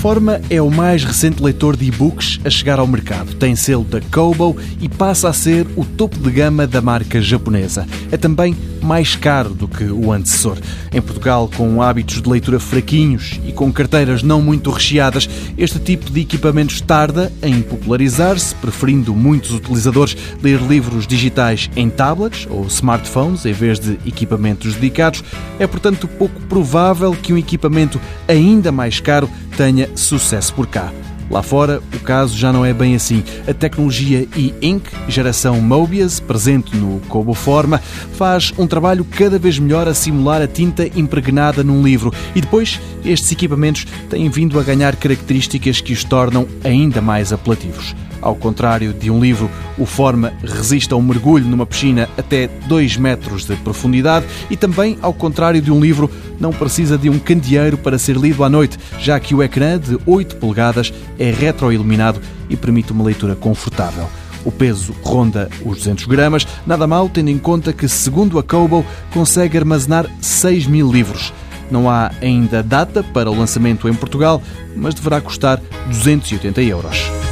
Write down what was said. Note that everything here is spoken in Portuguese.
Forma é o mais recente leitor de e-books a chegar ao mercado. Tem selo da Kobo e passa a ser o topo de gama da marca japonesa. É também mais caro do que o antecessor. Em Portugal, com hábitos de leitura fraquinhos e com carteiras não muito recheadas, este tipo de equipamentos tarda em popularizar-se, preferindo muitos utilizadores ler livros digitais em tablets ou smartphones em vez de equipamentos dedicados. É, portanto, pouco provável que um equipamento ainda mais caro tenha sucesso por cá. Lá fora, o caso já não é bem assim. A tecnologia e-ink, geração Mobius, presente no Kobo Forma, faz um trabalho cada vez melhor a simular a tinta impregnada num livro. E depois, estes equipamentos têm vindo a ganhar características que os tornam ainda mais apelativos. Ao contrário de um livro, o Forma resiste a um mergulho numa piscina até 2 metros de profundidade e também, ao contrário de um livro, não precisa de um candeeiro para ser lido à noite, já que o ecrã de 8 polegadas é retroiluminado e permite uma leitura confortável. O peso ronda os 200 gramas, nada mal tendo em conta que, segundo a Kobo, consegue armazenar 6 mil livros. Não há ainda data para o lançamento em Portugal, mas deverá custar 280 euros.